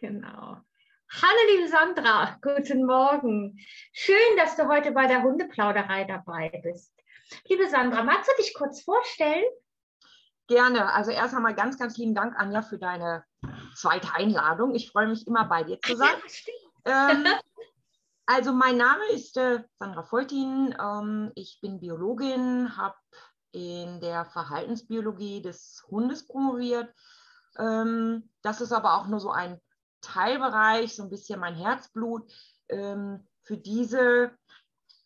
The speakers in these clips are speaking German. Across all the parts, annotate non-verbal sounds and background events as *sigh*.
Genau. Hallo liebe Sandra, guten Morgen. Schön, dass du heute bei der Hundeplauderei dabei bist. Liebe Sandra, magst du dich kurz vorstellen? Gerne. Also erst einmal ganz, ganz lieben Dank, Anja, für deine zweite Einladung. Ich freue mich immer bei dir zu sein. Ja, ähm, *laughs* also mein Name ist äh, Sandra Foltin. Ähm, ich bin Biologin, habe in der Verhaltensbiologie des Hundes promoviert. Ähm, das ist aber auch nur so ein Teilbereich, so ein bisschen mein Herzblut. Ähm, für diese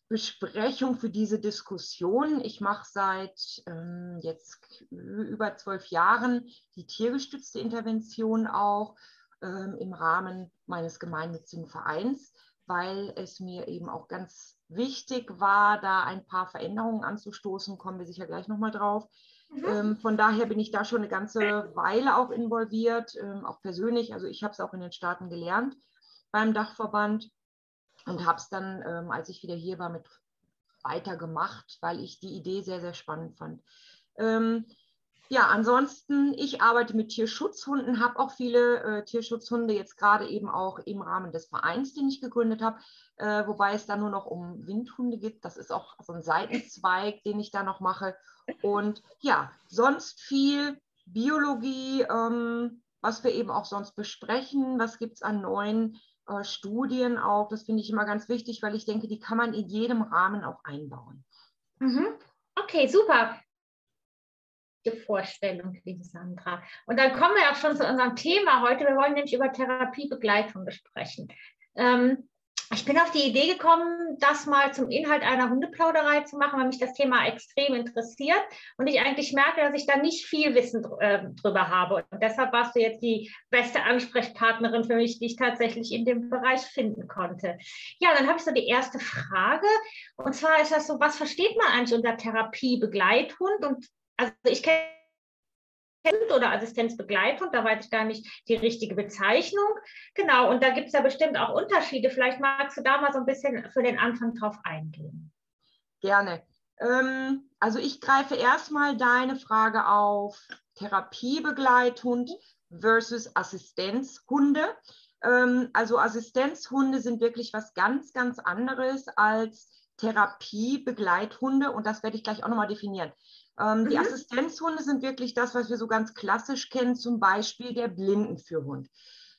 Besprechung, für diese Diskussion. Ich mache seit ähm, jetzt über zwölf Jahren die tiergestützte Intervention auch ähm, im Rahmen meines gemeinnützigen Vereins, weil es mir eben auch ganz wichtig war, da ein paar Veränderungen anzustoßen. Kommen wir sicher gleich nochmal drauf. Mhm. Ähm, von daher bin ich da schon eine ganze Weile auch involviert, ähm, auch persönlich. Also ich habe es auch in den Staaten gelernt beim Dachverband und habe es dann, ähm, als ich wieder hier war, mit weitergemacht, weil ich die Idee sehr, sehr spannend fand. Ja, ansonsten, ich arbeite mit Tierschutzhunden, habe auch viele äh, Tierschutzhunde, jetzt gerade eben auch im Rahmen des Vereins, den ich gegründet habe, äh, wobei es da nur noch um Windhunde geht. Das ist auch so ein Seitenzweig, den ich da noch mache. Und ja, sonst viel Biologie, ähm, was wir eben auch sonst besprechen, was gibt es an neuen äh, Studien auch. Das finde ich immer ganz wichtig, weil ich denke, die kann man in jedem Rahmen auch einbauen. Mhm. Okay, super. Vorstellung, liebe Sandra. Und dann kommen wir auch schon zu unserem Thema heute. Wir wollen nämlich über Therapiebegleitung besprechen. Ähm, ich bin auf die Idee gekommen, das mal zum Inhalt einer Hundeplauderei zu machen, weil mich das Thema extrem interessiert und ich eigentlich merke, dass ich da nicht viel Wissen äh, drüber habe. Und deshalb warst du jetzt die beste Ansprechpartnerin für mich, die ich tatsächlich in dem Bereich finden konnte. Ja, dann habe ich so die erste Frage. Und zwar ist das so, was versteht man eigentlich unter Therapiebegleithund? Und also ich kenne oder Assistenzbegleitung, da weiß ich gar nicht die richtige Bezeichnung. Genau, und da gibt es ja bestimmt auch Unterschiede. Vielleicht magst du da mal so ein bisschen für den Anfang drauf eingehen. Gerne. Ähm, also ich greife erstmal deine Frage auf Therapiebegleithund versus Assistenzhunde. Ähm, also Assistenzhunde sind wirklich was ganz, ganz anderes als Therapiebegleithunde und das werde ich gleich auch nochmal definieren. Ähm, mhm. Die Assistenzhunde sind wirklich das, was wir so ganz klassisch kennen, zum Beispiel der Blindenführhund.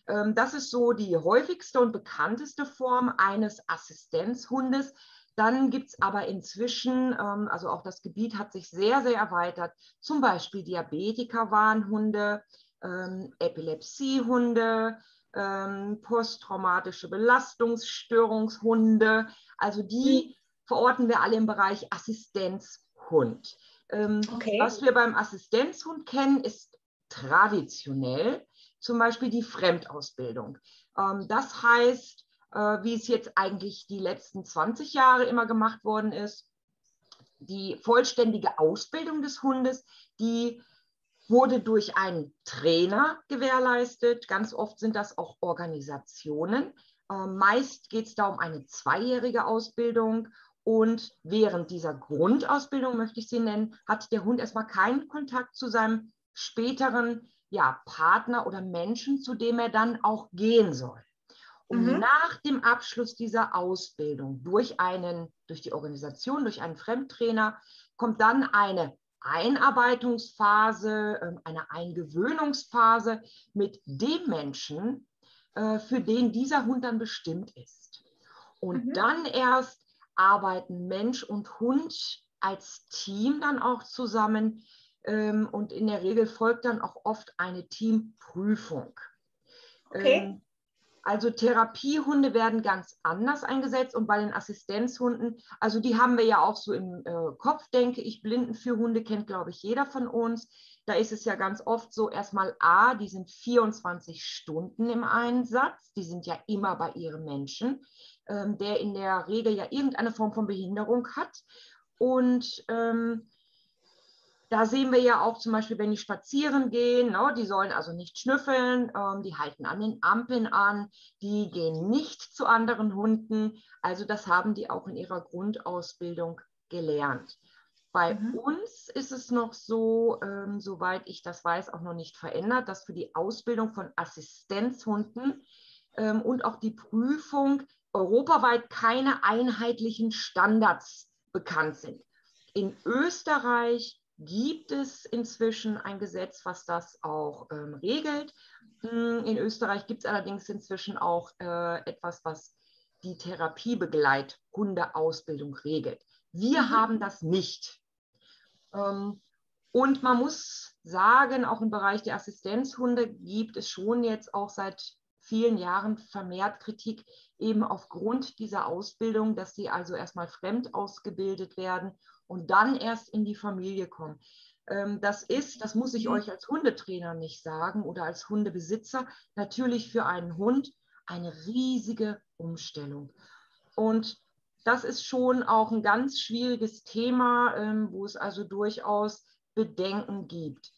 Ähm, das ist so die häufigste und bekannteste Form eines Assistenzhundes. Dann gibt es aber inzwischen, ähm, also auch das Gebiet hat sich sehr, sehr erweitert, zum Beispiel Diabetiker-Warnhunde, ähm, Epilepsiehunde, ähm, posttraumatische Belastungsstörungshunde. Also die mhm. verorten wir alle im Bereich Assistenzhund. Ähm, okay. Was wir beim Assistenzhund kennen, ist traditionell zum Beispiel die Fremdausbildung. Ähm, das heißt, äh, wie es jetzt eigentlich die letzten 20 Jahre immer gemacht worden ist, die vollständige Ausbildung des Hundes, die wurde durch einen Trainer gewährleistet. Ganz oft sind das auch Organisationen. Ähm, meist geht es da um eine zweijährige Ausbildung und während dieser Grundausbildung, möchte ich sie nennen, hat der Hund erstmal keinen Kontakt zu seinem späteren ja, Partner oder Menschen, zu dem er dann auch gehen soll. Und mhm. nach dem Abschluss dieser Ausbildung durch einen, durch die Organisation, durch einen Fremdtrainer, kommt dann eine Einarbeitungsphase, ähm, eine Eingewöhnungsphase mit dem Menschen, äh, für den dieser Hund dann bestimmt ist. Und mhm. dann erst arbeiten Mensch und Hund als Team dann auch zusammen. Ähm, und in der Regel folgt dann auch oft eine Teamprüfung. Okay. Ähm, also Therapiehunde werden ganz anders eingesetzt und bei den Assistenzhunden, also die haben wir ja auch so im äh, Kopf, denke ich. Blindenführhunde kennt, glaube ich, jeder von uns. Da ist es ja ganz oft so, erstmal A, die sind 24 Stunden im Einsatz, die sind ja immer bei ihren Menschen ähm, der in der Regel ja irgendeine Form von Behinderung hat. Und ähm, da sehen wir ja auch zum Beispiel, wenn die spazieren gehen, ne, die sollen also nicht schnüffeln, ähm, die halten an den Ampeln an, die gehen nicht zu anderen Hunden. Also das haben die auch in ihrer Grundausbildung gelernt. Bei mhm. uns ist es noch so, ähm, soweit ich das weiß, auch noch nicht verändert, dass für die Ausbildung von Assistenzhunden ähm, und auch die Prüfung europaweit keine einheitlichen Standards bekannt sind. In Österreich gibt es inzwischen ein Gesetz, was das auch ähm, regelt. Hm, in Österreich gibt es allerdings inzwischen auch äh, etwas, was die Therapiebegleithundeausbildung regelt. Wir mhm. haben das nicht. Ähm, und man muss sagen, auch im Bereich der Assistenzhunde gibt es schon jetzt auch seit vielen Jahren vermehrt Kritik eben aufgrund dieser Ausbildung, dass sie also erstmal fremd ausgebildet werden und dann erst in die Familie kommen. Ähm, das ist, das muss ich euch als Hundetrainer nicht sagen oder als Hundebesitzer, natürlich für einen Hund eine riesige Umstellung. Und das ist schon auch ein ganz schwieriges Thema, ähm, wo es also durchaus Bedenken gibt.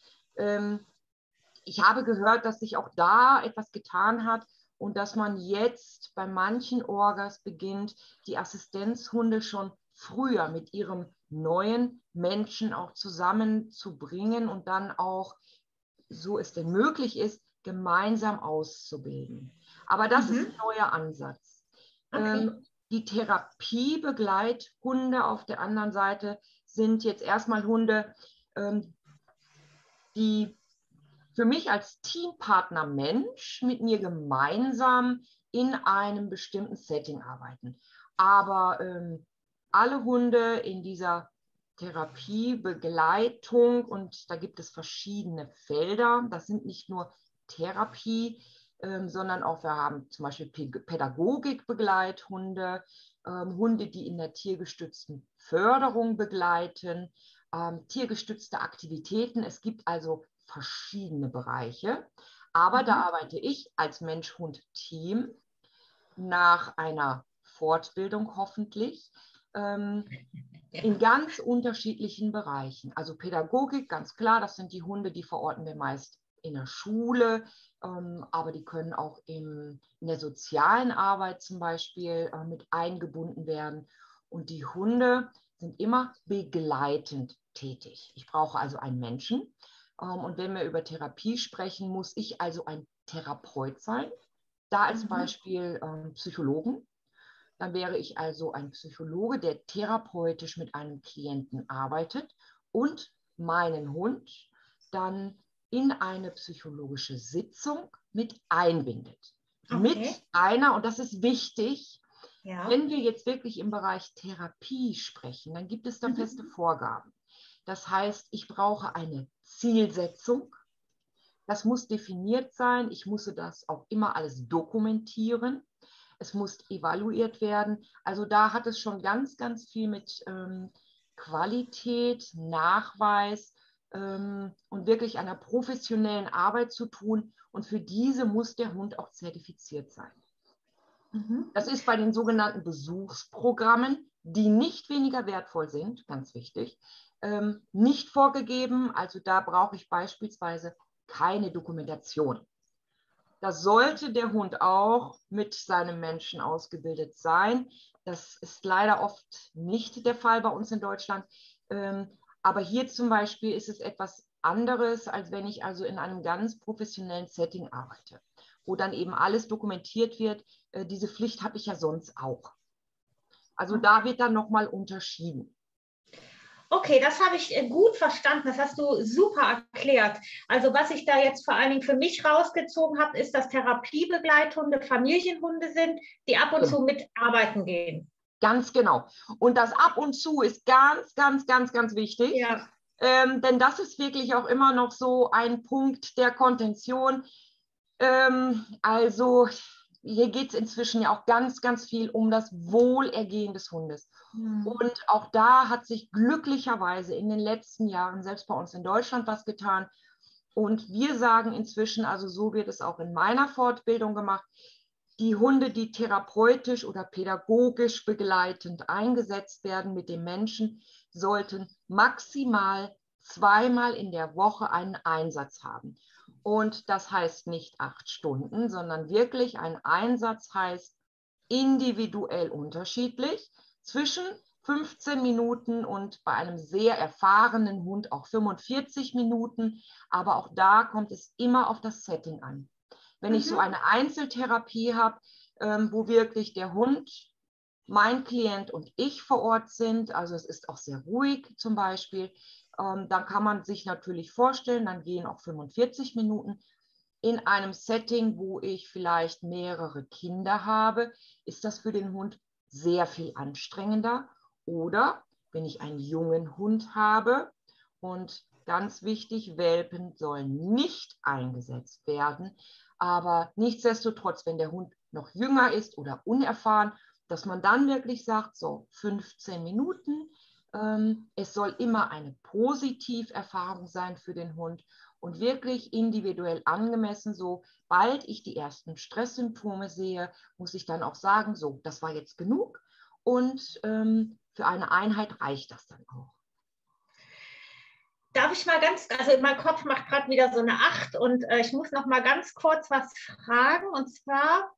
Ich habe gehört, dass sich auch da etwas getan hat und dass man jetzt bei manchen Orgas beginnt, die Assistenzhunde schon früher mit ihrem neuen Menschen auch zusammenzubringen und dann auch, so es denn möglich ist, gemeinsam auszubilden. Aber das mhm. ist ein neuer Ansatz. Okay. Ähm, die Therapiebegleithunde auf der anderen Seite sind jetzt erstmal Hunde, ähm, die für mich als Teampartner Mensch mit mir gemeinsam in einem bestimmten Setting arbeiten. Aber ähm, alle Hunde in dieser Therapiebegleitung und da gibt es verschiedene Felder. Das sind nicht nur Therapie, ähm, sondern auch wir haben zum Beispiel Pädagogikbegleithunde, ähm, Hunde, die in der tiergestützten Förderung begleiten, ähm, tiergestützte Aktivitäten. Es gibt also verschiedene Bereiche. Aber mhm. da arbeite ich als Mensch-Hund-Team nach einer Fortbildung hoffentlich ähm, in ganz unterschiedlichen Bereichen. Also Pädagogik, ganz klar, das sind die Hunde, die verorten wir meist in der Schule, ähm, aber die können auch im, in der sozialen Arbeit zum Beispiel äh, mit eingebunden werden. Und die Hunde sind immer begleitend tätig. Ich brauche also einen Menschen. Ähm, und wenn wir über Therapie sprechen, muss ich also ein Therapeut sein. Da als mhm. Beispiel ähm, Psychologen. Dann wäre ich also ein Psychologe, der therapeutisch mit einem Klienten arbeitet und meinen Hund dann in eine psychologische Sitzung mit einbindet. Okay. Mit einer, und das ist wichtig, ja. wenn wir jetzt wirklich im Bereich Therapie sprechen, dann gibt es da mhm. feste Vorgaben. Das heißt, ich brauche eine Zielsetzung. Das muss definiert sein. Ich muss das auch immer alles dokumentieren. Es muss evaluiert werden. Also da hat es schon ganz, ganz viel mit ähm, Qualität, Nachweis, ähm, und wirklich einer professionellen Arbeit zu tun. Und für diese muss der Hund auch zertifiziert sein. Mhm. Das ist bei den sogenannten Besuchsprogrammen, die nicht weniger wertvoll sind, ganz wichtig, ähm, nicht vorgegeben. Also da brauche ich beispielsweise keine Dokumentation. Da sollte der Hund auch mit seinem Menschen ausgebildet sein. Das ist leider oft nicht der Fall bei uns in Deutschland. Ähm, aber hier zum Beispiel ist es etwas anderes, als wenn ich also in einem ganz professionellen Setting arbeite, wo dann eben alles dokumentiert wird. Äh, diese Pflicht habe ich ja sonst auch. Also da wird dann nochmal unterschieden. Okay, das habe ich äh, gut verstanden. Das hast du super erklärt. Also was ich da jetzt vor allen Dingen für mich rausgezogen habe, ist, dass Therapiebegleithunde Familienhunde sind, die ab und ja. zu mitarbeiten gehen. Ganz genau. Und das ab und zu ist ganz, ganz, ganz, ganz wichtig. Ja. Ähm, denn das ist wirklich auch immer noch so ein Punkt der Kontention. Ähm, also hier geht es inzwischen ja auch ganz, ganz viel um das Wohlergehen des Hundes. Mhm. Und auch da hat sich glücklicherweise in den letzten Jahren, selbst bei uns in Deutschland, was getan. Und wir sagen inzwischen, also so wird es auch in meiner Fortbildung gemacht, die Hunde, die therapeutisch oder pädagogisch begleitend eingesetzt werden mit dem Menschen, sollten maximal zweimal in der Woche einen Einsatz haben. Und das heißt nicht acht Stunden, sondern wirklich ein Einsatz heißt individuell unterschiedlich zwischen 15 Minuten und bei einem sehr erfahrenen Hund auch 45 Minuten. Aber auch da kommt es immer auf das Setting an. Wenn mhm. ich so mhm. eine Einzeltherapie habe, ähm, wo wirklich der Hund, mein Klient und ich vor Ort sind, also es ist auch sehr ruhig zum Beispiel, ähm, dann kann man sich natürlich vorstellen, dann gehen auch 45 Minuten. In einem Setting, wo ich vielleicht mehrere Kinder habe, ist das für den Hund sehr viel anstrengender oder wenn ich einen jungen Hund habe und ganz wichtig, Welpen sollen nicht eingesetzt werden. Aber nichtsdestotrotz, wenn der Hund noch jünger ist oder unerfahren, dass man dann wirklich sagt, so 15 Minuten, es soll immer eine Positiverfahrung sein für den Hund und wirklich individuell angemessen. Sobald ich die ersten Stresssymptome sehe, muss ich dann auch sagen, so, das war jetzt genug und ähm, für eine Einheit reicht das dann auch. Darf ich mal ganz, also mein Kopf macht gerade wieder so eine Acht und äh, ich muss noch mal ganz kurz was fragen und zwar,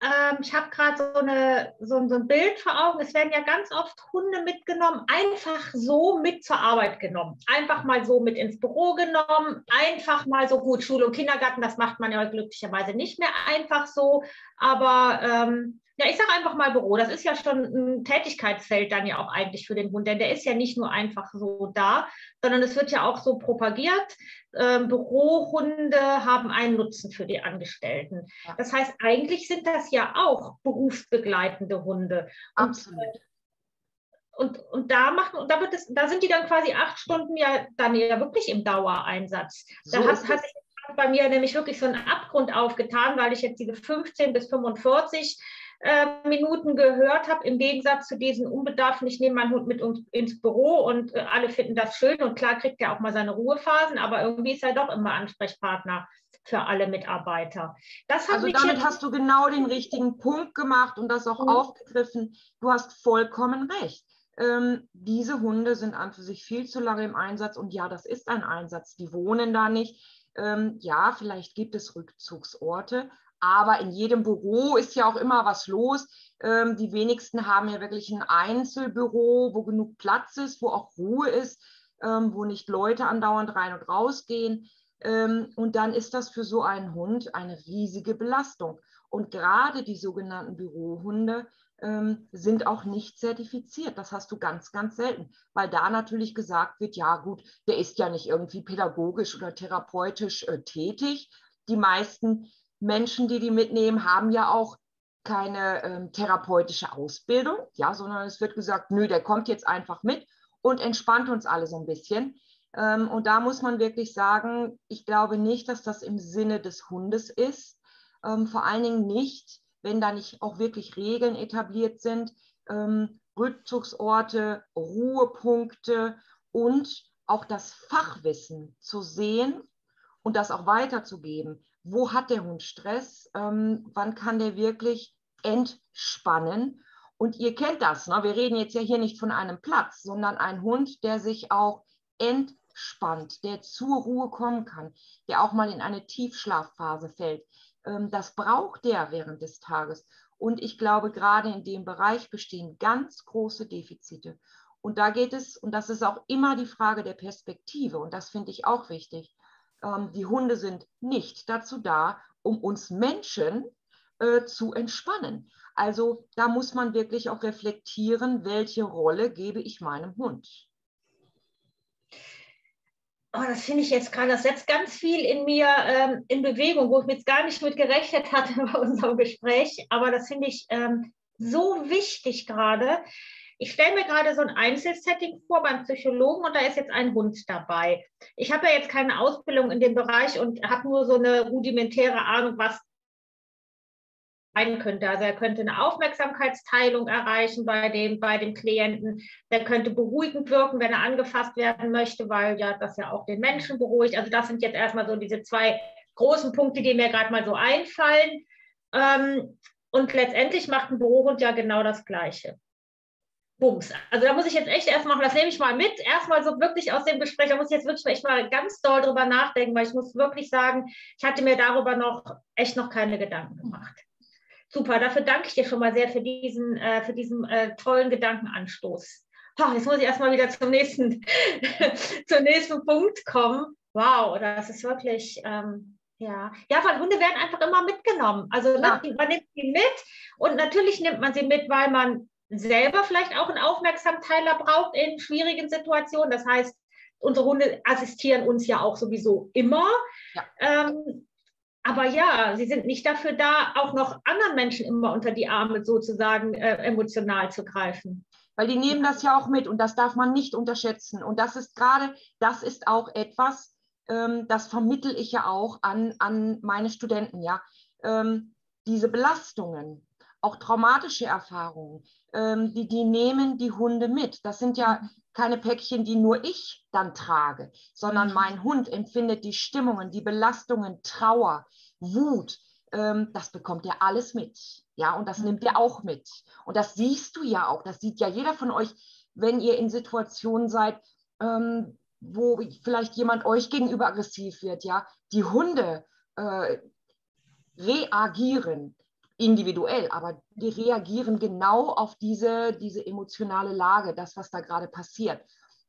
ähm, ich habe gerade so, so, so ein Bild vor Augen. Es werden ja ganz oft Hunde mitgenommen, einfach so mit zur Arbeit genommen. Einfach mal so mit ins Büro genommen, einfach mal so gut. Schule und Kindergarten, das macht man ja glücklicherweise nicht mehr einfach so. Aber ähm, ja, ich sage einfach mal Büro. Das ist ja schon ein Tätigkeitsfeld dann ja auch eigentlich für den Hund, denn der ist ja nicht nur einfach so da, sondern es wird ja auch so propagiert. Ähm, Bürohunde haben einen Nutzen für die Angestellten. Das heißt, eigentlich sind das ja auch berufsbegleitende Hunde. Absolut. Und, und, und da machen, da wird es, da sind die dann quasi acht Stunden ja dann ja wirklich im Dauereinsatz. So da hat, hat sich bei mir nämlich wirklich so ein Abgrund aufgetan, weil ich jetzt diese 15 bis 45 äh, Minuten gehört habe, im Gegensatz zu diesen Unbedarfen, ich nehme meinen Hund mit uns ins Büro und äh, alle finden das schön und klar kriegt er auch mal seine Ruhephasen, aber irgendwie ist er doch immer Ansprechpartner für alle Mitarbeiter. also damit hast du genau den richtigen Punkt gemacht und das auch mhm. aufgegriffen. Du hast vollkommen recht. Ähm, diese Hunde sind an für sich viel zu lange im Einsatz und ja, das ist ein Einsatz. Die wohnen da nicht. Ähm, ja, vielleicht gibt es Rückzugsorte, aber in jedem Büro ist ja auch immer was los. Ähm, die wenigsten haben ja wirklich ein Einzelbüro, wo genug Platz ist, wo auch Ruhe ist, ähm, wo nicht Leute andauernd rein und raus gehen. Ähm, und dann ist das für so einen Hund eine riesige Belastung. Und gerade die sogenannten Bürohunde ähm, sind auch nicht zertifiziert. Das hast du ganz, ganz selten, weil da natürlich gesagt wird, ja gut, der ist ja nicht irgendwie pädagogisch oder therapeutisch äh, tätig. Die meisten Menschen, die die mitnehmen, haben ja auch keine ähm, therapeutische Ausbildung, ja, sondern es wird gesagt, nö, der kommt jetzt einfach mit und entspannt uns alle so ein bisschen. Ähm, und da muss man wirklich sagen, ich glaube nicht, dass das im Sinne des Hundes ist. Ähm, vor allen Dingen nicht, wenn da nicht auch wirklich Regeln etabliert sind, ähm, Rückzugsorte, Ruhepunkte und auch das Fachwissen zu sehen und das auch weiterzugeben wo hat der Hund Stress, ähm, wann kann der wirklich entspannen. Und ihr kennt das, ne? wir reden jetzt ja hier nicht von einem Platz, sondern ein Hund, der sich auch entspannt, der zur Ruhe kommen kann, der auch mal in eine Tiefschlafphase fällt. Ähm, das braucht der während des Tages. Und ich glaube, gerade in dem Bereich bestehen ganz große Defizite. Und da geht es, und das ist auch immer die Frage der Perspektive, und das finde ich auch wichtig ähm, die Hunde sind nicht dazu da, um uns Menschen äh, zu entspannen. Also da muss man wirklich auch reflektieren, welche Rolle gebe ich meinem Hund. Oh, das finde ich jetzt gerade, das setzt ganz viel in mir ähm, in Bewegung, wo ich jetzt gar nicht mit gerechnet hatte *laughs* bei unserem Gespräch. Aber das finde ich ähm, so wichtig gerade, ich stelle mir gerade so ein Einzelsetting vor beim Psychologen und da ist jetzt ein Hund dabei. Ich habe ja jetzt keine Ausbildung in dem Bereich und habe nur so eine rudimentäre Ahnung, was sein könnte. Also er könnte eine Aufmerksamkeitsteilung erreichen bei dem, bei dem Klienten. Der könnte beruhigend wirken, wenn er angefasst werden möchte, weil ja das ja auch den Menschen beruhigt. Also das sind jetzt erstmal so diese zwei großen Punkte, die mir gerade mal so einfallen. Ähm, und letztendlich macht ein Bürohund ja genau das Gleiche. Bums. Also da muss ich jetzt echt erstmal, das nehme ich mal mit, erstmal so wirklich aus dem Gespräch, da muss ich jetzt wirklich echt mal ganz doll drüber nachdenken, weil ich muss wirklich sagen, ich hatte mir darüber noch echt noch keine Gedanken gemacht. Super, dafür danke ich dir schon mal sehr für diesen, äh, für diesen äh, tollen Gedankenanstoß. Oh, jetzt muss ich erstmal wieder zum nächsten, *laughs* zum nächsten Punkt kommen. Wow, das ist wirklich, ähm, ja. Ja, weil Hunde werden einfach immer mitgenommen. Also ne, man nimmt sie mit und natürlich nimmt man sie mit, weil man selber vielleicht auch einen Aufmerksamteiler braucht in schwierigen Situationen. Das heißt, unsere Hunde assistieren uns ja auch sowieso immer. Ja. Ähm, aber ja, sie sind nicht dafür da, auch noch anderen Menschen immer unter die Arme sozusagen äh, emotional zu greifen. Weil die nehmen das ja auch mit und das darf man nicht unterschätzen. Und das ist gerade, das ist auch etwas, ähm, das vermittel ich ja auch an, an meine Studenten, ja. Ähm, diese Belastungen, auch traumatische Erfahrungen, ähm, die, die nehmen die Hunde mit. Das sind ja keine Päckchen, die nur ich dann trage, sondern mhm. mein Hund empfindet die Stimmungen, die Belastungen, Trauer, Wut. Ähm, das bekommt er alles mit. Ja, und das nimmt er auch mit. Und das siehst du ja auch. Das sieht ja jeder von euch, wenn ihr in Situationen seid, ähm, wo vielleicht jemand euch gegenüber aggressiv wird. Ja, die Hunde äh, reagieren individuell, aber die reagieren genau auf diese, diese emotionale Lage, das, was da gerade passiert.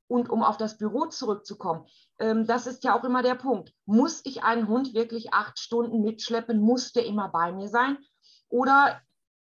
Und um auf das Büro zurückzukommen, ähm, das ist ja auch immer der Punkt. Muss ich einen Hund wirklich acht Stunden mitschleppen? Muss der immer bei mir sein? Oder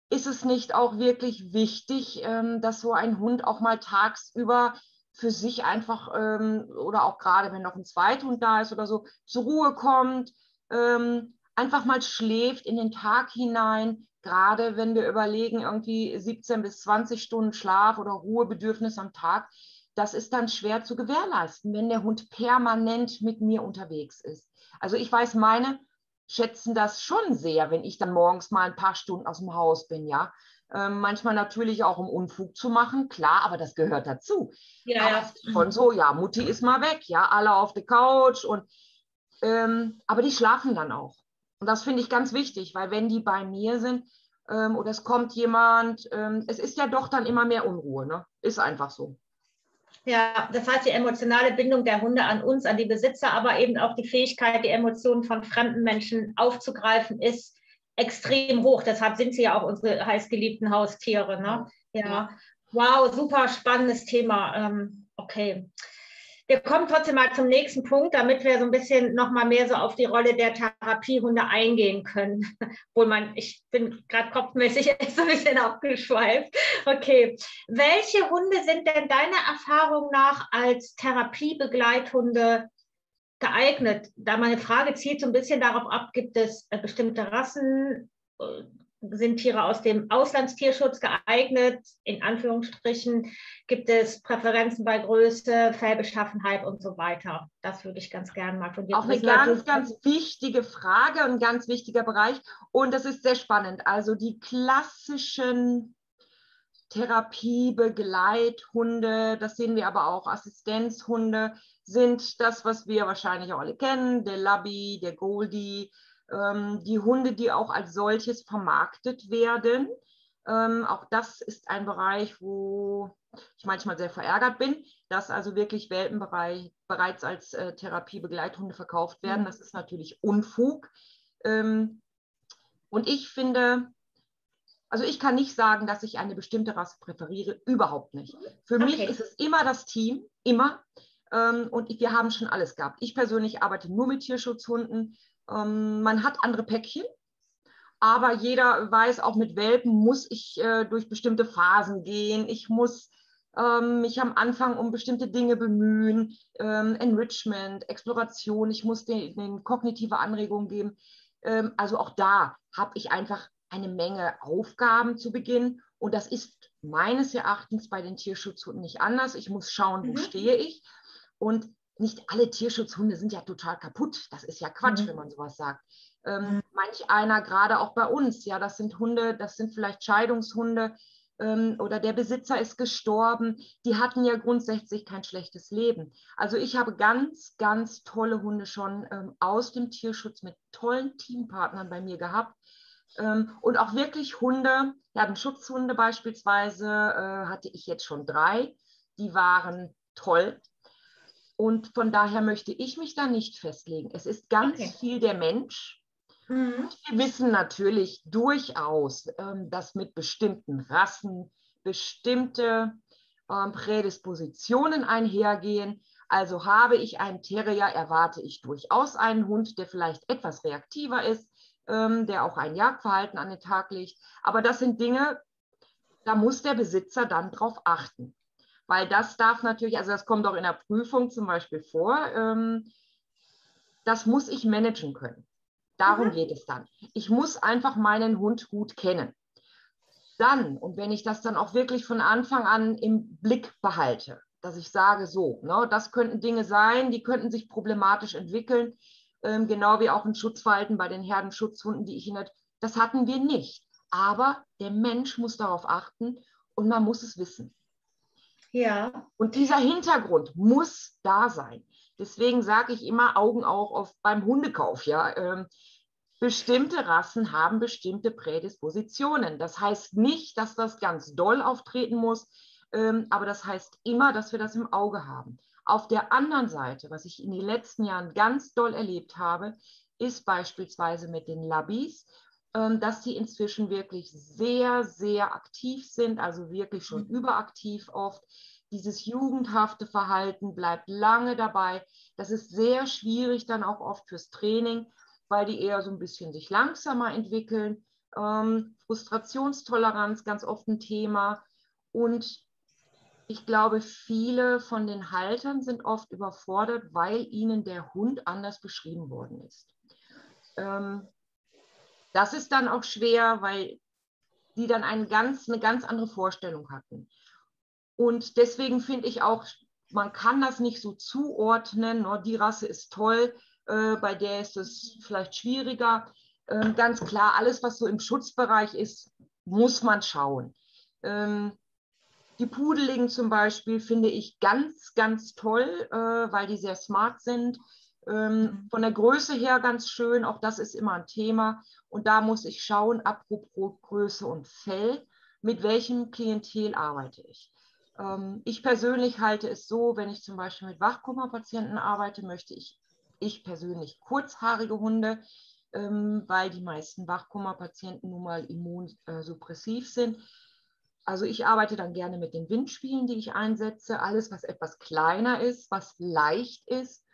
ist es nicht auch wirklich wichtig, ähm, dass so ein Hund auch mal tagsüber für sich einfach ähm, oder auch gerade wenn noch ein Zweithund da ist oder so, zur Ruhe kommt, ähm, einfach mal schläft in den Tag hinein, gerade wenn wir überlegen, irgendwie 17 bis 20 Stunden Schlaf oder Ruhebedürfnis am Tag, das ist dann schwer zu gewährleisten, wenn der Hund permanent mit mir unterwegs ist. Also ich weiß, meine schätzen das schon sehr, wenn ich dann morgens mal ein paar Stunden aus dem Haus bin, ja. Ähm, manchmal natürlich auch, um Unfug zu machen, klar, aber das gehört dazu. Ja, ja. Von so, ja, Mutti ist mal weg, ja, alle auf der Couch und ähm, aber die schlafen dann auch. Und das finde ich ganz wichtig, weil wenn die bei mir sind ähm, oder es kommt jemand, ähm, es ist ja doch dann immer mehr Unruhe, ne? Ist einfach so. Ja, das heißt, die emotionale Bindung der Hunde an uns, an die Besitzer, aber eben auch die Fähigkeit, die Emotionen von fremden Menschen aufzugreifen, ist extrem hoch. Deshalb sind sie ja auch unsere heißgeliebten Haustiere. Ne? Ja. Wow, super spannendes Thema. Ähm, okay. Wir kommen trotzdem mal zum nächsten Punkt, damit wir so ein bisschen noch mal mehr so auf die Rolle der Therapiehunde eingehen können. *laughs* Obwohl man, ich bin gerade kopfmäßig so *laughs* ein bisschen abgeschweift. Okay. Welche Hunde sind denn deiner Erfahrung nach als Therapiebegleithunde geeignet? Da meine Frage zielt so ein bisschen darauf ab, gibt es äh, bestimmte Rassen, äh, sind Tiere aus dem Auslandstierschutz geeignet? In Anführungsstrichen gibt es Präferenzen bei Größe, Fellbeschaffenheit und so weiter. Das würde ich ganz gerne mal von dir Auch eine ganz, ganz wichtige Frage und ein ganz wichtiger Bereich. Und das ist sehr spannend. Also die klassischen Therapie, Begleithunde, das sehen wir aber auch, Assistenzhunde, sind das, was wir wahrscheinlich auch alle kennen, der Labby, der Goldie, die Hunde, die auch als solches vermarktet werden. Ähm, auch das ist ein Bereich, wo ich manchmal sehr verärgert bin, dass also wirklich Welpenbereich bereits als äh, Therapiebegleithunde verkauft werden. Mhm. Das ist natürlich Unfug. Ähm, und ich finde, also ich kann nicht sagen, dass ich eine bestimmte Rasse präferiere, überhaupt nicht. Für okay. mich ist es immer das Team, immer. Ähm, und wir haben schon alles gehabt. Ich persönlich arbeite nur mit Tierschutzhunden. Ähm, man hat andere Päckchen, aber jeder weiß, auch mit Welpen muss ich äh, durch bestimmte Phasen gehen. Ich muss ähm, mich am Anfang um bestimmte Dinge bemühen, ähm, Enrichment, Exploration. Ich muss den, den kognitive Anregungen geben. Ähm, also auch da habe ich einfach eine Menge Aufgaben zu Beginn. Und das ist meines Erachtens bei den Tierschutzhunden nicht anders. Ich muss schauen, wo mhm. stehe ich. Und nicht alle Tierschutzhunde sind ja total kaputt. Das ist ja Quatsch, mhm. wenn man sowas sagt. Ähm, mhm. Manch einer, gerade auch bei uns, ja, das sind Hunde, das sind vielleicht Scheidungshunde ähm, oder der Besitzer ist gestorben. Die hatten ja grundsätzlich kein schlechtes Leben. Also ich habe ganz, ganz tolle Hunde schon ähm, aus dem Tierschutz mit tollen Teampartnern bei mir gehabt. Ähm, und auch wirklich Hunde, ja, Schutzhunde beispielsweise äh, hatte ich jetzt schon drei. Die waren toll. Und von daher möchte ich mich da nicht festlegen. Es ist ganz okay. viel der Mensch. Mhm. Wir wissen natürlich durchaus, ähm, dass mit bestimmten Rassen bestimmte ähm, Prädispositionen einhergehen. Also habe ich einen Terrier, erwarte ich durchaus einen Hund, der vielleicht etwas reaktiver ist, ähm, der auch ein Jagdverhalten an den Tag legt. Aber das sind Dinge, da muss der Besitzer dann drauf achten. Weil das darf natürlich, also das kommt auch in der Prüfung zum Beispiel vor, ähm, das muss ich managen können. Darum mhm. geht es dann. Ich muss einfach meinen Hund gut kennen. Dann, und wenn ich das dann auch wirklich von Anfang an im Blick behalte, dass ich sage, so, ne, das könnten Dinge sein, die könnten sich problematisch entwickeln, ähm, genau wie auch ein Schutzverhalten bei den Herdenschutzhunden, die ich in das hatten wir nicht. Aber der Mensch muss darauf achten und man muss es wissen. Ja. Und dieser Hintergrund muss da sein. Deswegen sage ich immer Augen auch auf beim Hundekauf. Ja, ähm, bestimmte Rassen haben bestimmte Prädispositionen. Das heißt nicht, dass das ganz doll auftreten muss, ähm, aber das heißt immer, dass wir das im Auge haben. Auf der anderen Seite, was ich in den letzten Jahren ganz doll erlebt habe, ist beispielsweise mit den Labis, dass die inzwischen wirklich sehr, sehr aktiv sind, also wirklich schon mhm. überaktiv oft. Dieses jugendhafte Verhalten bleibt lange dabei. Das ist sehr schwierig dann auch oft fürs Training, weil die eher so ein bisschen sich langsamer entwickeln. Ähm, Frustrationstoleranz, ganz oft ein Thema. Und ich glaube, viele von den Haltern sind oft überfordert, weil ihnen der Hund anders beschrieben worden ist. Ähm, das ist dann auch schwer, weil die dann eine ganz, eine ganz andere Vorstellung hatten. Und deswegen finde ich auch, man kann das nicht so zuordnen, oh, die Rasse ist toll, äh, bei der ist es vielleicht schwieriger. Ähm, ganz klar, alles, was so im Schutzbereich ist, muss man schauen. Ähm, die Pudeligen zum Beispiel finde ich ganz, ganz toll, äh, weil die sehr smart sind. Ähm, mhm. von der Größe her ganz schön, auch das ist immer ein Thema. Und da muss ich schauen, apropos Größe und Fell, mit welchem Klientel arbeite ich. Ähm, ich persönlich halte es so, wenn ich zum Beispiel mit Wachkummerpatienten arbeite, möchte ich, ich persönlich kurzhaarige Hunde, ähm, weil die meisten Wachkummerpatienten nun mal immunsuppressiv sind. Also ich arbeite dann gerne mit den Windspielen, die ich einsetze. Alles, was etwas kleiner ist, was leicht ist,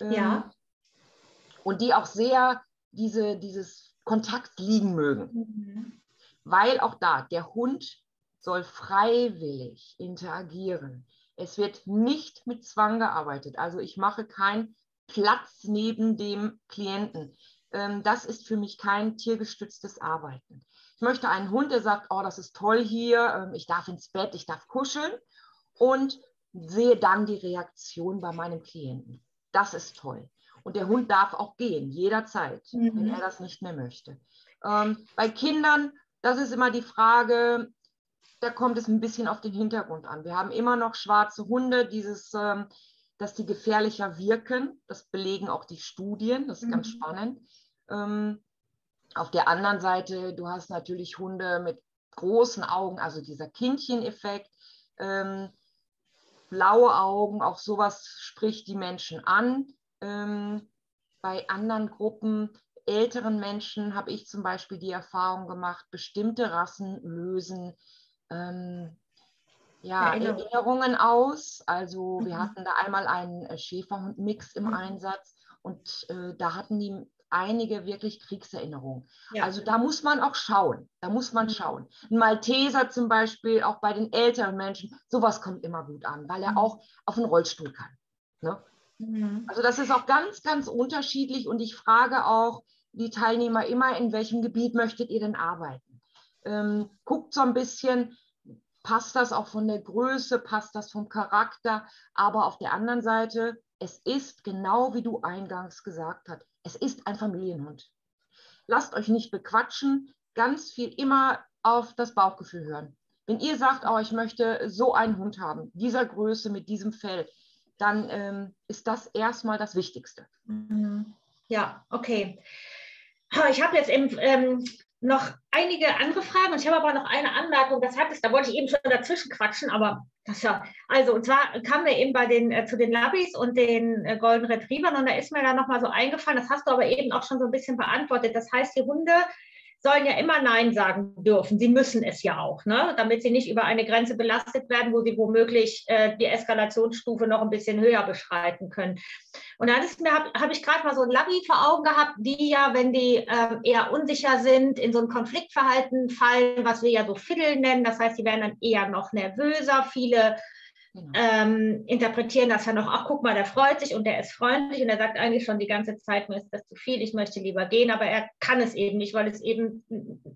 ja. Ähm, und die auch sehr diese, dieses Kontakt liegen mögen. Mhm. Weil auch da, der Hund soll freiwillig interagieren. Es wird nicht mit Zwang gearbeitet. Also ich mache keinen Platz neben dem Klienten. Ähm, das ist für mich kein tiergestütztes Arbeiten. Ich möchte einen Hund, der sagt, oh, das ist toll hier, ähm, ich darf ins Bett, ich darf kuscheln und sehe dann die Reaktion bei meinem Klienten. Das ist toll. Und der Hund darf auch gehen, jederzeit, mhm. wenn er das nicht mehr möchte. Ähm, bei Kindern, das ist immer die Frage, da kommt es ein bisschen auf den Hintergrund an. Wir haben immer noch schwarze Hunde, dieses, ähm, dass die gefährlicher wirken. Das belegen auch die Studien, das ist mhm. ganz spannend. Ähm, auf der anderen Seite, du hast natürlich Hunde mit großen Augen, also dieser Kindcheneffekt. Ähm, blaue Augen, auch sowas spricht die Menschen an. Ähm, bei anderen Gruppen, älteren Menschen, habe ich zum Beispiel die Erfahrung gemacht, bestimmte Rassen lösen ähm, ja, Erinnerung. Erinnerungen aus. Also mhm. wir hatten da einmal einen äh, Schäferhund-Mix im mhm. Einsatz und äh, da hatten die einige wirklich Kriegserinnerungen. Ja. Also da muss man auch schauen. Da muss man mhm. schauen. Ein Malteser zum Beispiel, auch bei den älteren Menschen, sowas kommt immer gut an, weil er mhm. auch auf einen Rollstuhl kann. Ne? Mhm. Also das ist auch ganz, ganz unterschiedlich und ich frage auch die Teilnehmer immer, in welchem Gebiet möchtet ihr denn arbeiten? Ähm, guckt so ein bisschen, passt das auch von der Größe, passt das vom Charakter, aber auf der anderen Seite, es ist genau wie du eingangs gesagt hast, es ist ein Familienhund. Lasst euch nicht bequatschen, ganz viel immer auf das Bauchgefühl hören. Wenn ihr sagt, oh, ich möchte so einen Hund haben, dieser Größe, mit diesem Fell, dann ähm, ist das erstmal das Wichtigste. Mhm. Ja, okay. Ich habe jetzt im, ähm, noch einige andere Fragen und ich habe aber noch eine Anmerkung. Das hat es, da wollte ich eben schon dazwischen quatschen, aber das ja, also und zwar kamen wir eben bei den äh, zu den Labis und den äh, Golden Retrievern und da ist mir dann nochmal so eingefallen, das hast du aber eben auch schon so ein bisschen beantwortet. Das heißt, die Hunde sollen ja immer Nein sagen dürfen. Sie müssen es ja auch, ne? damit sie nicht über eine Grenze belastet werden, wo sie womöglich äh, die Eskalationsstufe noch ein bisschen höher beschreiten können. Und dann habe hab ich gerade mal so ein Labby vor Augen gehabt, die ja, wenn die äh, eher unsicher sind, in so ein Konfliktverhalten fallen, was wir ja so Fiddle nennen. Das heißt, sie werden dann eher noch nervöser. Viele Genau. Ähm, interpretieren das ja noch, ach guck mal, der freut sich und der ist freundlich und er sagt eigentlich schon die ganze Zeit, mir ist das zu viel, ich möchte lieber gehen, aber er kann es eben nicht, weil es eben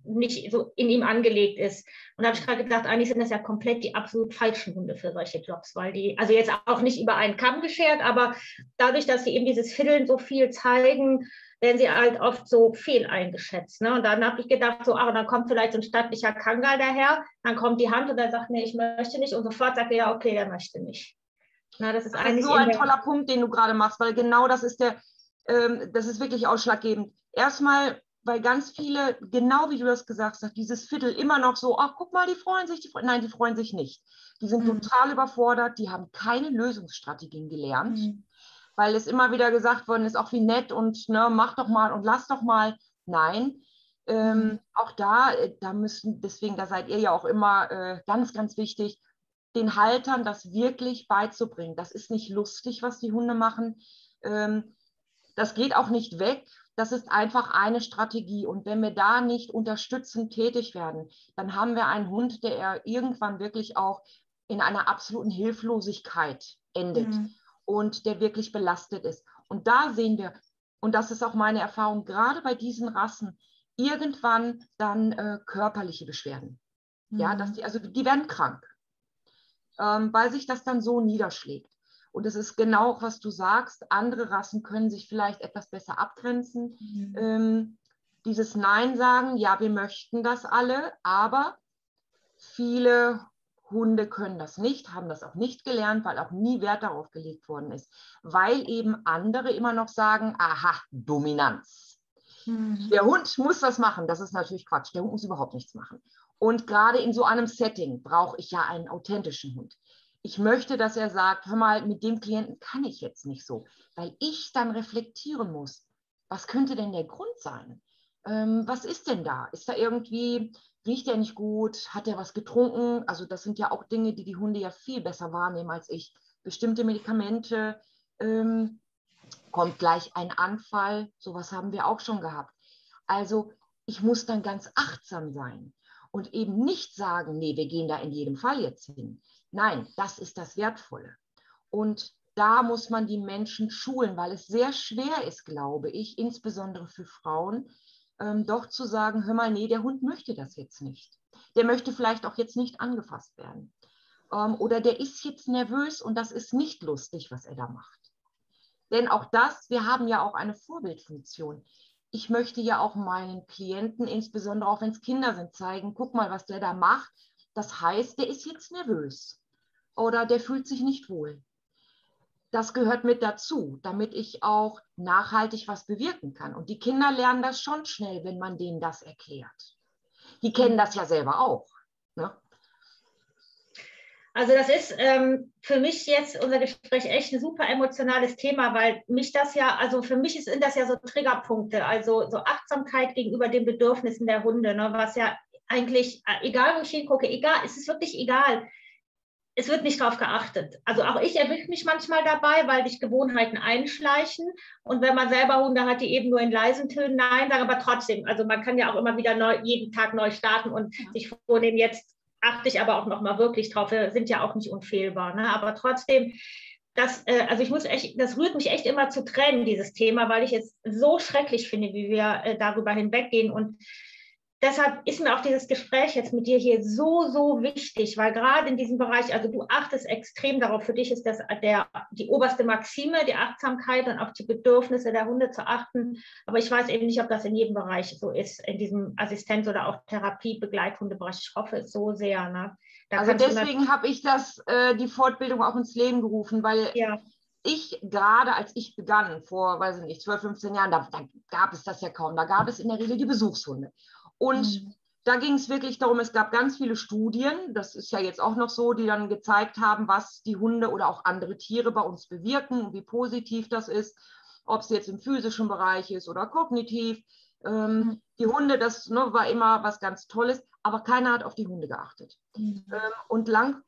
nicht so in ihm angelegt ist. Und da habe ich gerade gedacht, eigentlich sind das ja komplett die absolut falschen Hunde für solche Jobs, weil die, also jetzt auch nicht über einen Kamm geschert, aber dadurch, dass sie eben dieses Fiddeln so viel zeigen, werden sie halt oft so fehl eingeschätzt. Ne? Und dann habe ich gedacht, so, ach, dann kommt vielleicht so ein stattlicher Kangal daher, dann kommt die Hand und er sagt, nee, ich möchte nicht. Und sofort sagt er, ja, okay, der möchte nicht. Na, das ist das eigentlich so ein toller Punkt, den du gerade machst, weil genau das ist der, ähm, das ist wirklich ausschlaggebend. Erstmal, weil ganz viele, genau wie du das gesagt hast, dieses Viertel immer noch so, ach, guck mal, die freuen sich, die freuen, nein, die freuen sich nicht. Die sind mhm. total überfordert, die haben keine Lösungsstrategien gelernt. Mhm weil es immer wieder gesagt worden ist, auch wie nett und ne, mach doch mal und lass doch mal. Nein, ähm, auch da, äh, da müssen, deswegen, da seid ihr ja auch immer äh, ganz, ganz wichtig, den Haltern das wirklich beizubringen. Das ist nicht lustig, was die Hunde machen. Ähm, das geht auch nicht weg. Das ist einfach eine Strategie. Und wenn wir da nicht unterstützend tätig werden, dann haben wir einen Hund, der irgendwann wirklich auch in einer absoluten Hilflosigkeit endet. Mhm und der wirklich belastet ist. Und da sehen wir, und das ist auch meine Erfahrung, gerade bei diesen Rassen, irgendwann dann äh, körperliche Beschwerden. Mhm. Ja, dass die, also die werden krank, ähm, weil sich das dann so niederschlägt. Und es ist genau, was du sagst, andere Rassen können sich vielleicht etwas besser abgrenzen. Mhm. Ähm, dieses Nein sagen, ja, wir möchten das alle, aber viele Hunde können das nicht, haben das auch nicht gelernt, weil auch nie Wert darauf gelegt worden ist, weil eben andere immer noch sagen, aha, Dominanz. Mhm. Der Hund muss das machen, das ist natürlich Quatsch, der Hund muss überhaupt nichts machen. Und gerade in so einem Setting brauche ich ja einen authentischen Hund. Ich möchte, dass er sagt, hör mal, mit dem Klienten kann ich jetzt nicht so, weil ich dann reflektieren muss, was könnte denn der Grund sein? Ähm, was ist denn da? Ist da irgendwie riecht er nicht gut, hat er was getrunken. Also das sind ja auch Dinge, die die Hunde ja viel besser wahrnehmen als ich. Bestimmte Medikamente, ähm, kommt gleich ein Anfall, sowas haben wir auch schon gehabt. Also ich muss dann ganz achtsam sein und eben nicht sagen, nee, wir gehen da in jedem Fall jetzt hin. Nein, das ist das Wertvolle. Und da muss man die Menschen schulen, weil es sehr schwer ist, glaube ich, insbesondere für Frauen, ähm, doch zu sagen, hör mal, nee, der Hund möchte das jetzt nicht. Der möchte vielleicht auch jetzt nicht angefasst werden. Ähm, oder der ist jetzt nervös und das ist nicht lustig, was er da macht. Denn auch das, wir haben ja auch eine Vorbildfunktion. Ich möchte ja auch meinen Klienten, insbesondere auch wenn es Kinder sind, zeigen, guck mal, was der da macht. Das heißt, der ist jetzt nervös oder der fühlt sich nicht wohl das gehört mit dazu, damit ich auch nachhaltig was bewirken kann. Und die Kinder lernen das schon schnell, wenn man denen das erklärt. Die kennen das ja selber auch. Ne? Also das ist ähm, für mich jetzt unser Gespräch echt ein super emotionales Thema, weil mich das ja, also für mich sind das ja so Triggerpunkte, also so Achtsamkeit gegenüber den Bedürfnissen der Hunde, ne, was ja eigentlich, äh, egal wo ich hingucke, egal, es ist wirklich egal, es wird nicht darauf geachtet. Also auch ich erwische mich manchmal dabei, weil sich Gewohnheiten einschleichen. Und wenn man selber Hunde hat, die eben nur in leisen Tönen Nein sagen, aber trotzdem, also man kann ja auch immer wieder neu, jeden Tag neu starten und ja. sich vornehmen, jetzt achte ich aber auch nochmal wirklich drauf. Wir sind ja auch nicht unfehlbar. Ne? Aber trotzdem, das, äh, also ich muss echt, das rührt mich echt immer zu Tränen, dieses Thema, weil ich es so schrecklich finde, wie wir äh, darüber hinweggehen. Und deshalb ist mir auch dieses Gespräch jetzt mit dir hier so, so wichtig, weil gerade in diesem Bereich, also du achtest extrem darauf, für dich ist das der, die oberste Maxime, die Achtsamkeit und auch die Bedürfnisse der Hunde zu achten. Aber ich weiß eben nicht, ob das in jedem Bereich so ist, in diesem Assistenz- oder auch Therapie-Begleithundebereich. Ich hoffe es so sehr. Ne? also deswegen habe ich das, äh, die Fortbildung auch ins Leben gerufen, weil ja ich gerade, als ich begann, vor, weiß ich nicht, 12, 15 Jahren, da, da, gab es das ja kaum. Da gab es in der Regel die Besuchshunde. Und mhm. da ging es wirklich darum, es gab ganz viele Studien, das ist ja jetzt auch noch so, die dann gezeigt haben, was die Hunde oder auch andere Tiere bei uns bewirken und wie positiv das ist, ob es jetzt im physischen Bereich ist oder kognitiv. Ähm, mhm. Die Hunde, das ne, war immer was ganz Tolles, aber keiner hat auf die Hunde geachtet. Mhm. Ähm, und lang,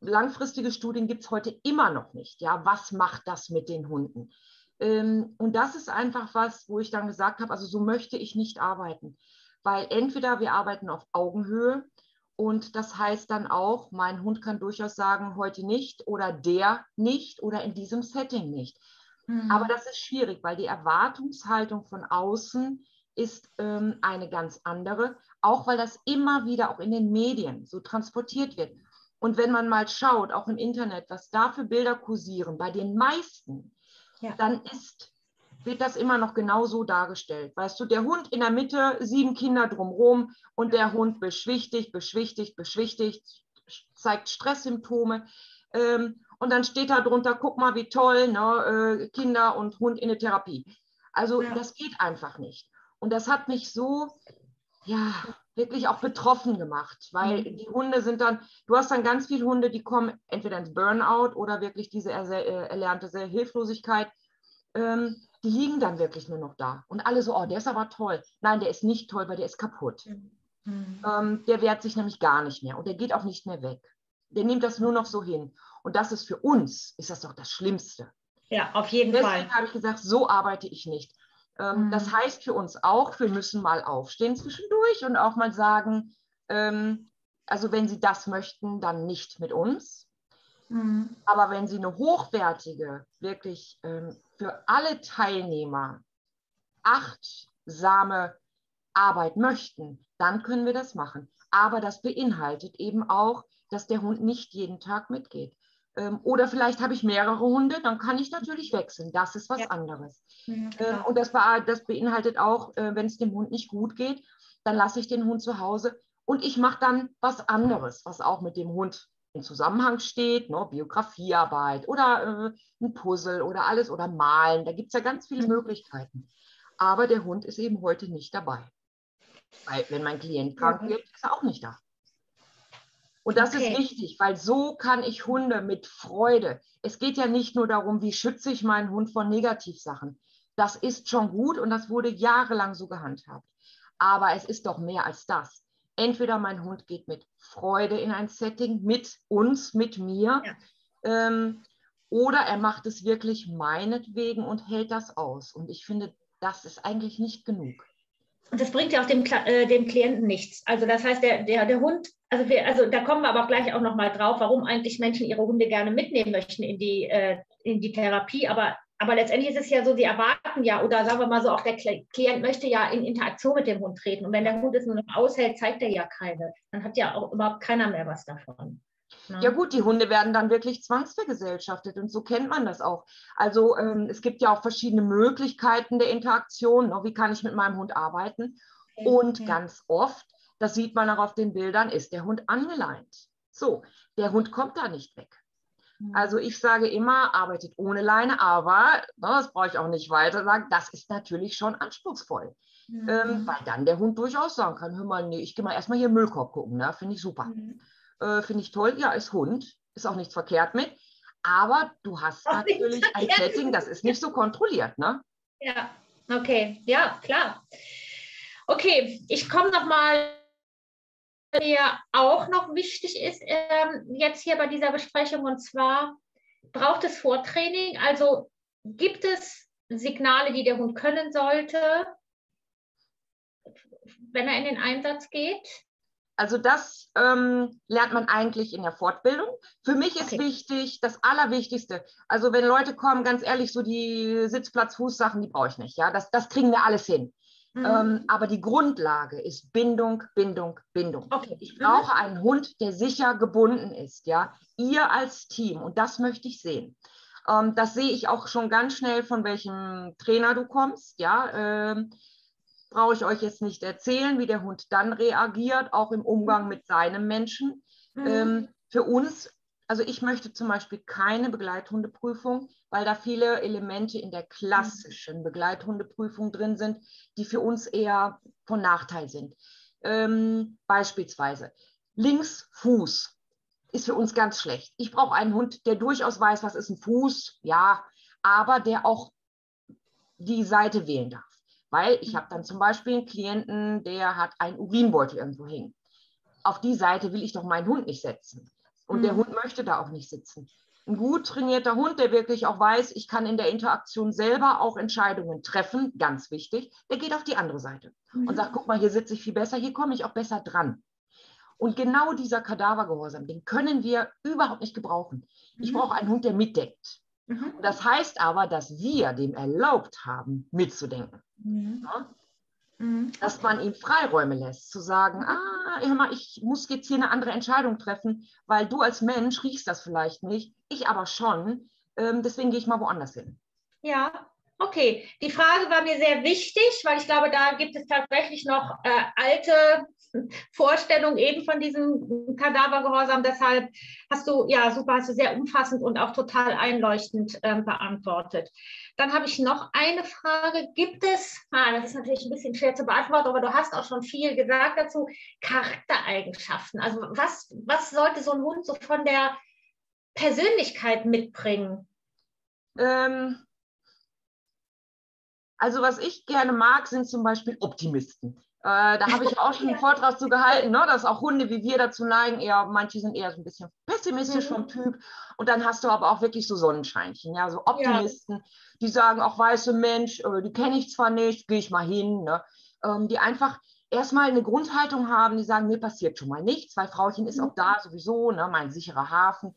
langfristige Studien gibt es heute immer noch nicht. Ja, was macht das mit den Hunden? Ähm, und das ist einfach was, wo ich dann gesagt habe, also so möchte ich nicht arbeiten. Weil entweder wir arbeiten auf Augenhöhe und das heißt dann auch, mein Hund kann durchaus sagen, heute nicht oder der nicht oder in diesem Setting nicht. Mhm. Aber das ist schwierig, weil die Erwartungshaltung von außen ist ähm, eine ganz andere, auch weil das immer wieder auch in den Medien so transportiert wird. Und wenn man mal schaut, auch im Internet, was da für Bilder kursieren, bei den meisten, ja. dann ist, wird das immer noch genau so dargestellt. Weißt du, der Hund in der Mitte, sieben Kinder drumherum und der Hund beschwichtigt, beschwichtigt, beschwichtigt, zeigt Stresssymptome. Ähm, und dann steht da drunter, guck mal, wie toll, ne, äh, Kinder und Hund in der Therapie. Also ja. das geht einfach nicht. Und das hat mich so, ja, wirklich auch betroffen gemacht, weil mhm. die Hunde sind dann, du hast dann ganz viele Hunde, die kommen entweder ins Burnout oder wirklich diese äh, erlernte Hilflosigkeit. Ähm, die liegen dann wirklich nur noch da. Und alle so, oh, der ist aber toll. Nein, der ist nicht toll, weil der ist kaputt. Mhm. Ähm, der wehrt sich nämlich gar nicht mehr und der geht auch nicht mehr weg. Der nimmt das nur noch so hin. Und das ist für uns, ist das doch das Schlimmste. Ja, auf jeden Deswegen Fall. Deswegen habe ich gesagt, so arbeite ich nicht. Ähm, mhm. Das heißt für uns auch, wir müssen mal aufstehen zwischendurch und auch mal sagen, ähm, also wenn Sie das möchten, dann nicht mit uns. Mhm. Aber wenn Sie eine hochwertige, wirklich ähm, für alle Teilnehmer achtsame Arbeit möchten, dann können wir das machen. Aber das beinhaltet eben auch, dass der Hund nicht jeden Tag mitgeht. Ähm, oder vielleicht habe ich mehrere Hunde, dann kann ich natürlich wechseln. Das ist was ja. anderes. Ja, ähm, und das, das, beinhaltet auch, äh, wenn es dem Hund nicht gut geht, dann lasse ich den Hund zu Hause und ich mache dann was anderes, was auch mit dem Hund Zusammenhang steht, ne? Biografiearbeit oder äh, ein Puzzle oder alles oder malen. Da gibt es ja ganz viele mhm. Möglichkeiten. Aber der Hund ist eben heute nicht dabei. Weil wenn mein Klient krank wird, ist er auch nicht da. Und das okay. ist wichtig, weil so kann ich Hunde mit Freude. Es geht ja nicht nur darum, wie schütze ich meinen Hund vor Negativsachen. Das ist schon gut und das wurde jahrelang so gehandhabt. Aber es ist doch mehr als das. Entweder mein Hund geht mit Freude in ein Setting, mit uns, mit mir, ja. ähm, oder er macht es wirklich meinetwegen und hält das aus. Und ich finde, das ist eigentlich nicht genug. Und das bringt ja auch dem, äh, dem Klienten nichts. Also das heißt, der, der, der Hund, also, wir, also da kommen wir aber auch gleich auch nochmal drauf, warum eigentlich Menschen ihre Hunde gerne mitnehmen möchten in die, äh, in die Therapie. Aber, aber letztendlich ist es ja so, sie erwarten ja, oder sagen wir mal so, auch der Klient möchte ja in Interaktion mit dem Hund treten. Und wenn der Hund es nur noch aushält, zeigt er ja keine. Dann hat ja auch überhaupt keiner mehr was davon. Ja. ja. gut, die Hunde werden dann wirklich zwangsvergesellschaftet und so kennt man das auch. Also ähm, es gibt ja auch verschiedene Möglichkeiten der Interaktion. Ne? Wie kann ich mit meinem Hund arbeiten? Okay. Und okay. ganz oft, das sieht man auch auf den Bildern, ist der Hund angeleint. So, der Hund kommt da nicht weg. Mhm. Also ich sage immer, arbeitet ohne Leine, aber ne, das brauche ich auch nicht weiter sagen, das ist natürlich schon anspruchsvoll. Mhm. Ähm, weil dann der Hund durchaus sagen kann, hör mal, nee, ich gehe mal erstmal hier im Müllkorb gucken, ne? finde ich super. Mhm äh, finde ich toll. Ja, ist Hund, ist auch nichts verkehrt mit. Aber du hast auch natürlich ein Setting, das ist nicht so kontrolliert, ne? Ja, okay, ja, klar. Okay, ich komme nochmal, mir auch noch wichtig ist, ähm, jetzt hier bei dieser Besprechung, und zwar braucht es Vortraining, also gibt es Signale, die der Hund können sollte, wenn er in den Einsatz geht? Also das ähm, lernt man eigentlich in der Fortbildung. Für mich ist okay. wichtig, das Allerwichtigste, also wenn Leute kommen, ganz ehrlich, so die Sitzplatz-Fußsachen, die brauche ich nicht. Ja, das, das kriegen wir alles hin. Mhm. Ähm, aber die Grundlage ist Bindung, Bindung, Bindung. Okay. Ich mhm. brauche einen Hund, der sicher gebunden ist. Ja, ihr als Team und das möchte ich sehen. Ähm, das sehe ich auch schon ganz schnell, von welchem Trainer du kommst. Ja, ähm, brauche ich euch jetzt nicht erzählen, wie der Hund dann reagiert, auch im Umgang mit seinem Menschen. Mhm. Ähm, für uns, also ich möchte zum Beispiel keine Begleithundeprüfung, weil da viele Elemente in der klassischen Begleithundeprüfung drin sind, die für uns eher von Nachteil sind. Ähm, beispielsweise links Fuß ist für uns ganz schlecht. Ich brauche einen Hund, der durchaus weiß, was ist ein Fuß, ja, aber der auch die Seite wählen darf. Weil ich habe dann zum Beispiel einen Klienten, der hat einen Urinbeutel irgendwo hängen. Auf die Seite will ich doch meinen Hund nicht setzen. Und mhm. der Hund möchte da auch nicht sitzen. Ein gut trainierter Hund, der wirklich auch weiß, ich kann in der Interaktion selber auch Entscheidungen treffen, ganz wichtig, der geht auf die andere Seite mhm. und sagt, guck mal, hier sitze ich viel besser, hier komme ich auch besser dran. Und genau dieser Kadavergehorsam, den können wir überhaupt nicht gebrauchen. Ich mhm. brauche einen Hund, der mitdenkt. Mhm. Das heißt aber, dass wir dem erlaubt haben, mitzudenken. Ja? Mhm. Dass man ihm Freiräume lässt, zu sagen, mhm. ah, hör mal, ich muss jetzt hier eine andere Entscheidung treffen, weil du als Mensch riechst das vielleicht nicht, ich aber schon. Ähm, deswegen gehe ich mal woanders hin. Ja, okay. Die Frage war mir sehr wichtig, weil ich glaube, da gibt es tatsächlich noch äh, alte *laughs* Vorstellung eben von diesem Kadavergehorsam. Deshalb hast du, ja, super, hast du sehr umfassend und auch total einleuchtend ähm, beantwortet. Dann habe ich noch eine Frage. Gibt es, ah, das ist natürlich ein bisschen schwer zu beantworten, aber du hast auch schon viel gesagt dazu, Charaktereigenschaften. Also was, was sollte so ein Hund so von der Persönlichkeit mitbringen? Ähm, also was ich gerne mag, sind zum Beispiel Optimisten. Äh, da habe ich auch schon einen Vortrag zu gehalten, ne, dass auch Hunde wie wir dazu neigen, eher, manche sind eher so ein bisschen pessimistisch mhm. vom Typ. Und dann hast du aber auch wirklich so Sonnenscheinchen, ja, so Optimisten, ja. die sagen auch, weiße Mensch, äh, die kenne ich zwar nicht, gehe ich mal hin, ne? Ähm, die einfach erstmal eine Grundhaltung haben, die sagen, mir passiert schon mal nichts, weil Frauchen ist mhm. auch da sowieso, ne, mein sicherer Hafen.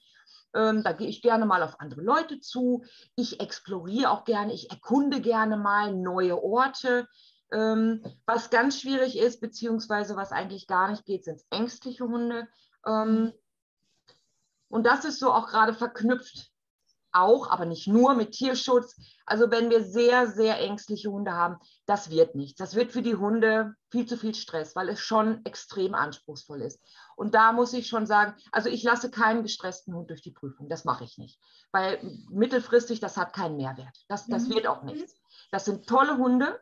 Ähm, da gehe ich gerne mal auf andere Leute zu. Ich exploriere auch gerne, ich erkunde gerne mal neue Orte. Ähm, was ganz schwierig ist, beziehungsweise was eigentlich gar nicht geht, sind ängstliche Hunde. Ähm, und das ist so auch gerade verknüpft, auch, aber nicht nur mit Tierschutz. Also wenn wir sehr, sehr ängstliche Hunde haben, das wird nichts. Das wird für die Hunde viel zu viel Stress, weil es schon extrem anspruchsvoll ist. Und da muss ich schon sagen, also ich lasse keinen gestressten Hund durch die Prüfung. Das mache ich nicht. Weil mittelfristig, das hat keinen Mehrwert. Das, das mhm. wird auch nichts. Das sind tolle Hunde,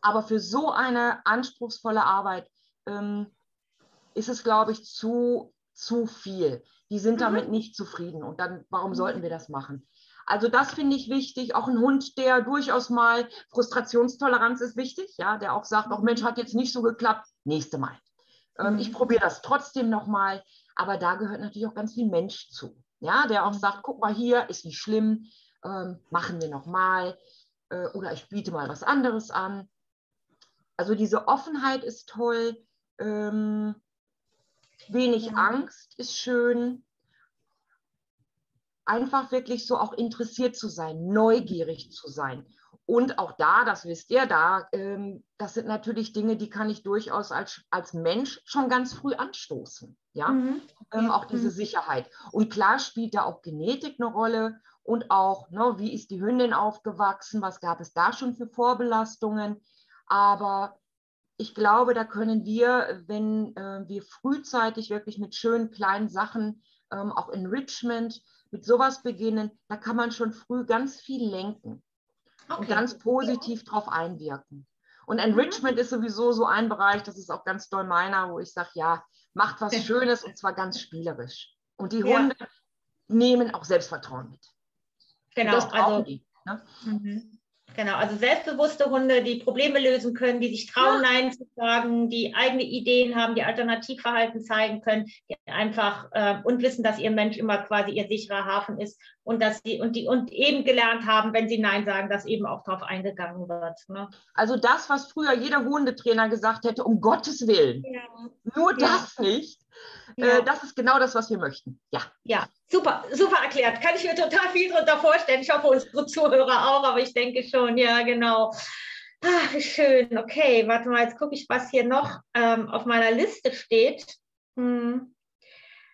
aber für so eine anspruchsvolle Arbeit ähm, ist es, glaube ich, zu, zu viel. Die sind mhm. damit nicht zufrieden. Und dann, warum mhm. sollten wir das machen? Also das finde ich wichtig. Auch ein Hund, der durchaus mal Frustrationstoleranz ist wichtig, ja, der auch sagt, auch Mensch, hat jetzt nicht so geklappt, nächste Mal. Ähm, mhm. Ich probiere das trotzdem nochmal. Aber da gehört natürlich auch ganz viel Mensch zu. Ja, der auch mhm. sagt, guck mal hier, ist nicht schlimm, ähm, machen wir nochmal. Äh, oder ich biete mal was anderes an. Also diese Offenheit ist toll, ähm, wenig ja. Angst ist schön. Einfach wirklich so auch interessiert zu sein, neugierig zu sein. Und auch da, das wisst ihr, da, ähm, das sind natürlich Dinge, die kann ich durchaus als, als Mensch schon ganz früh anstoßen. Ja, mhm. ähm, auch diese. Sicherheit. Und klar spielt da auch Genetik eine Rolle und auch, ne, wie ist die Hündin aufgewachsen, was gab es da schon für Vorbelastungen. Aber ich glaube, da können wir, wenn äh, wir frühzeitig wirklich mit schönen kleinen Sachen, ähm, auch Enrichment, mit sowas beginnen, da kann man schon früh ganz viel lenken okay. und ganz positiv ja. drauf einwirken. Und. Enrichment mhm. ist sowieso so ein Bereich, das ist auch ganz doll meiner, wo ich sage, ja, macht was Schönes und zwar ganz spielerisch. Und die Hunde ja. nehmen auch Selbstvertrauen mit. Genau, also die. Ne? Mhm. Genau, also selbstbewusste Hunde, die Probleme lösen können, die sich trauen, ja. Nein zu sagen, die eigene Ideen haben, die Alternativverhalten zeigen können, die einfach äh, und wissen, dass ihr Mensch immer quasi ihr sicherer Hafen ist und dass sie und die und eben gelernt haben, wenn sie Nein sagen, dass eben auch darauf eingegangen wird. Ne? Also das, was früher jeder Hundetrainer gesagt hätte, um Gottes Willen, ja. nur ja. das nicht. Äh, ja. Äh, das ist genau das, was wir möchten. Ja. Ja, super, super erklärt. Kann ich mir total viel darunter vorstellen. Ich hoffe, unsere Zuhörer auch, aber ich denke schon, ja, genau. Ach, wie schön. Okay, warte mal, jetzt gucke ich, was hier noch ähm, auf meiner Liste steht. Hm.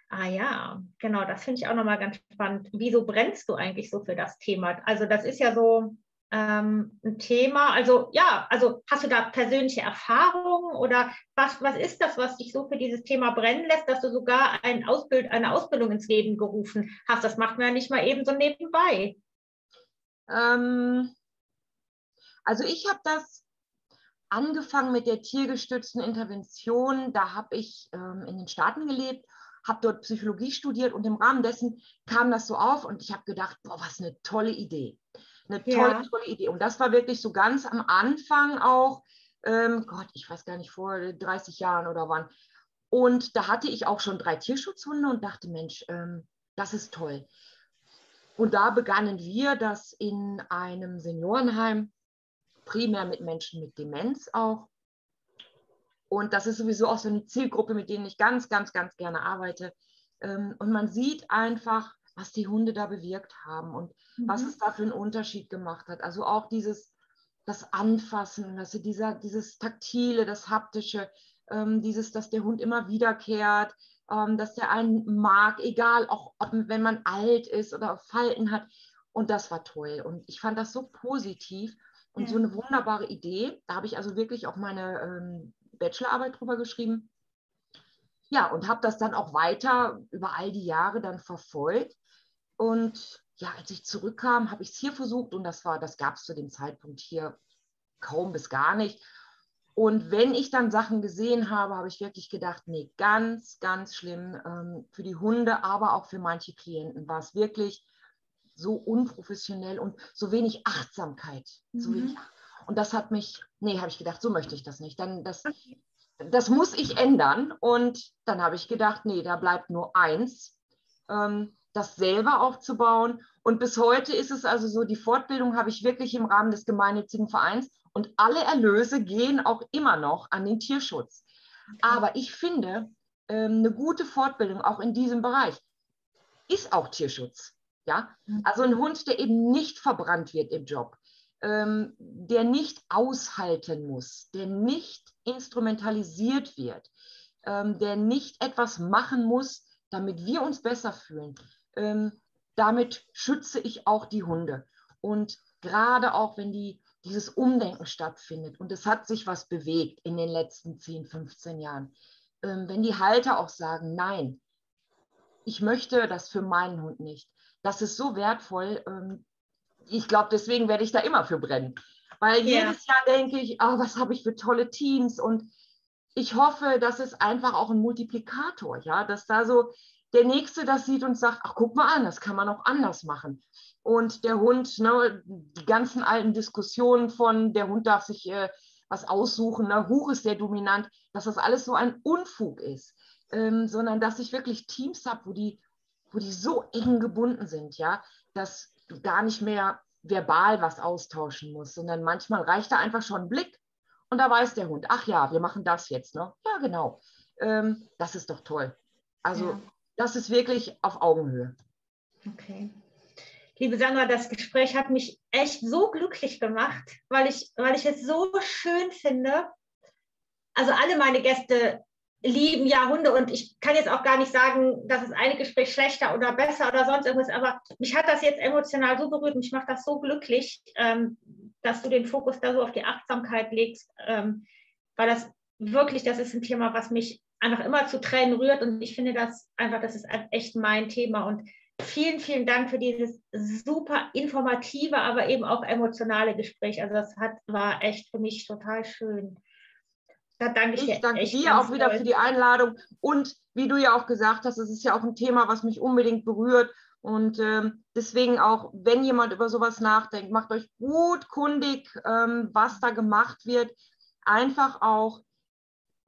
Ah ja, genau, das finde ich auch nochmal ganz spannend. Wieso brennst du eigentlich so für das Thema? Also das ist ja so, ähm, ein Thema? Also ja, also hast du da persönliche Erfahrungen oder was, was ist das, was dich so für dieses Thema brennen lässt, dass du sogar ein Ausbild, eine Ausbildung ins Leben gerufen hast? Das macht man ja nicht mal eben so nebenbei. Ähm, also ich habe das angefangen mit der tiergestützten Intervention. Da habe ich ähm, in den Staaten gelebt, habe dort Psychologie studiert und im Rahmen dessen kam das so auf und ich habe gedacht, boah, was eine tolle Idee. Eine tolle, ja. tolle Idee. Und das war wirklich so ganz am Anfang auch, ähm, Gott, ich weiß gar nicht, vor 30 Jahren oder wann. Und da hatte ich auch schon drei Tierschutzhunde und dachte, Mensch, ähm, das ist toll. Und da begannen wir das in einem Seniorenheim primär mit Menschen mit Demenz auch. Und das ist sowieso auch so eine Zielgruppe, mit denen ich ganz, ganz, ganz gerne arbeite. Ähm, und man sieht einfach, was die Hunde da bewirkt haben und mhm. was es da für einen Unterschied gemacht hat. Also auch dieses, das Anfassen, also dieser, dieses Taktile, das Haptische, ähm, dieses, dass der Hund immer wiederkehrt, ähm, dass der einen mag, egal, auch ob, wenn man alt ist oder Falten hat. Und das war toll. Und ich fand das so positiv. Und ja. so eine wunderbare Idee. Da habe ich also wirklich auch meine ähm, Bachelorarbeit drüber geschrieben. Ja, und habe das dann auch weiter über all die Jahre dann verfolgt. Und ja, als ich zurückkam, habe ich es hier versucht und das war, das gab es zu dem Zeitpunkt hier kaum bis gar nicht. Und wenn ich dann Sachen gesehen habe, habe ich wirklich gedacht, nee, ganz, ganz schlimm ähm, für die Hunde, aber auch für manche Klienten war es wirklich so unprofessionell und so wenig Achtsamkeit. Mhm. So wenig, und das hat mich, nee, habe ich gedacht, so möchte ich das nicht. Dann das, das muss ich ändern. Und dann habe ich gedacht, nee, da bleibt nur eins, ähm, das selber aufzubauen. Und bis heute ist es also so, die Fortbildung habe ich wirklich im Rahmen des gemeinnützigen Vereins und alle Erlöse gehen auch immer noch an den Tierschutz. Aber ich finde, ähm, eine gute Fortbildung auch in diesem Bereich ist auch Tierschutz. Ja? Mhm. Also ein Hund, der eben nicht verbrannt wird im Job, ähm, der nicht aushalten muss, der nicht instrumentalisiert wird, ähm, der nicht etwas machen muss, damit wir uns besser fühlen. Ähm, damit schütze ich auch die Hunde. Und gerade auch, wenn die, dieses Umdenken stattfindet und es hat sich was bewegt in den letzten 10, 15 Jahren, ähm, wenn die Halter auch sagen, nein, ich möchte das für meinen Hund nicht, das ist so wertvoll. Ähm, ich glaube, deswegen werde ich da immer für brennen. Weil ja. jedes Jahr denke ich, oh, was habe ich für tolle Teams und ich hoffe, das ist einfach auch ein Multiplikator, ja, dass da so der Nächste das sieht und sagt, ach, guck mal an, das kann man auch anders machen. Und der Hund, ne, die ganzen alten Diskussionen von, der Hund darf sich äh, was aussuchen, ne, Huch ist der dominant, dass das alles so ein Unfug ist, ähm, sondern dass ich wirklich Teams habe, wo die wo die so eng gebunden sind, ja, dass du gar nicht mehr verbal was austauschen musst, sondern manchmal reicht da einfach schon ein Blick und da weiß der Hund, ach ja, wir machen das jetzt, ne? Ja, genau. Ähm, das ist doch toll. Also ja. Das ist wirklich auf Augenhöhe. Okay. Liebe Sandra, das Gespräch hat mich echt so glücklich gemacht, weil ich, weil ich es so schön finde. Also alle meine Gäste lieben ja Hunde und ich kann jetzt auch gar nicht sagen, dass es eine Gespräch schlechter oder besser oder sonst irgendwas, aber mich hat das jetzt emotional so berührt und mich macht das so glücklich, ähm, dass du den Fokus da so auf die Achtsamkeit legst, ähm, weil das wirklich, das ist ein Thema, was mich einfach immer zu Tränen rührt und ich finde das einfach, das ist echt mein Thema und vielen, vielen Dank für dieses super informative, aber eben auch emotionale Gespräch. Also das hat, war echt für mich total schön. Da danke ich, ich danke dir auch wieder doll. für die Einladung. Und wie du ja auch gesagt hast, es ist ja auch ein Thema, was mich unbedingt berührt. Und ähm, deswegen auch, wenn jemand über sowas nachdenkt, macht euch gut kundig, ähm, was da gemacht wird. Einfach auch,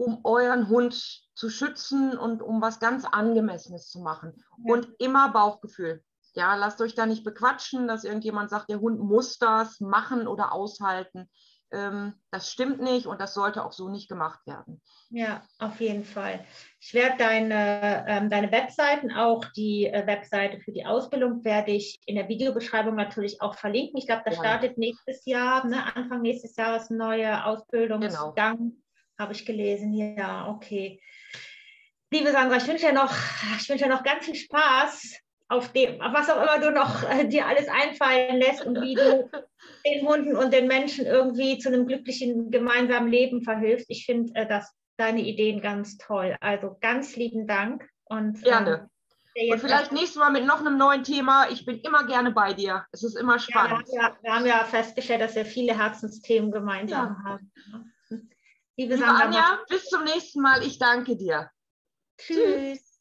um euren Hund zu schützen und um was ganz Angemessenes zu machen. Ja. Und immer Bauchgefühl. Ja, lasst euch da nicht bequatschen, dass irgendjemand sagt, der Hund muss das machen oder aushalten ähm, das stimmt nicht und das sollte auch so nicht gemacht werden. Ja, auf jeden Fall. Ich werde deine, ähm, deine Webseiten, auch die äh, Webseite für die Ausbildung, werde ich in der Videobeschreibung natürlich auch verlinken. Ich glaube, da ja. startet nächstes Jahr, ne, Anfang nächstes Jahres neue Ausbildungsgang, genau. Habe ich gelesen. Ja, okay. Liebe Sandra, ich wünsche dir noch, ich wünsche dir noch ganz viel Spaß auf dem, auf was auch immer du noch äh, dir alles einfallen lässt und wie du *laughs* den Hunden und den Menschen irgendwie zu einem glücklichen gemeinsamen Leben verhilfst. Ich finde äh, das deine Ideen ganz toll. Also ganz lieben Dank und gerne. Ähm, und vielleicht nächstes Mal mit noch einem neuen Thema. Ich bin immer gerne bei dir. Es ist immer spannend. Ja, wir, haben ja, wir haben ja festgestellt, dass wir viele Herzensthemen gemeinsam ja. haben. Liebe, Liebe Anja, bis zum nächsten Mal. Ich danke dir. Tschüss. Tschüss.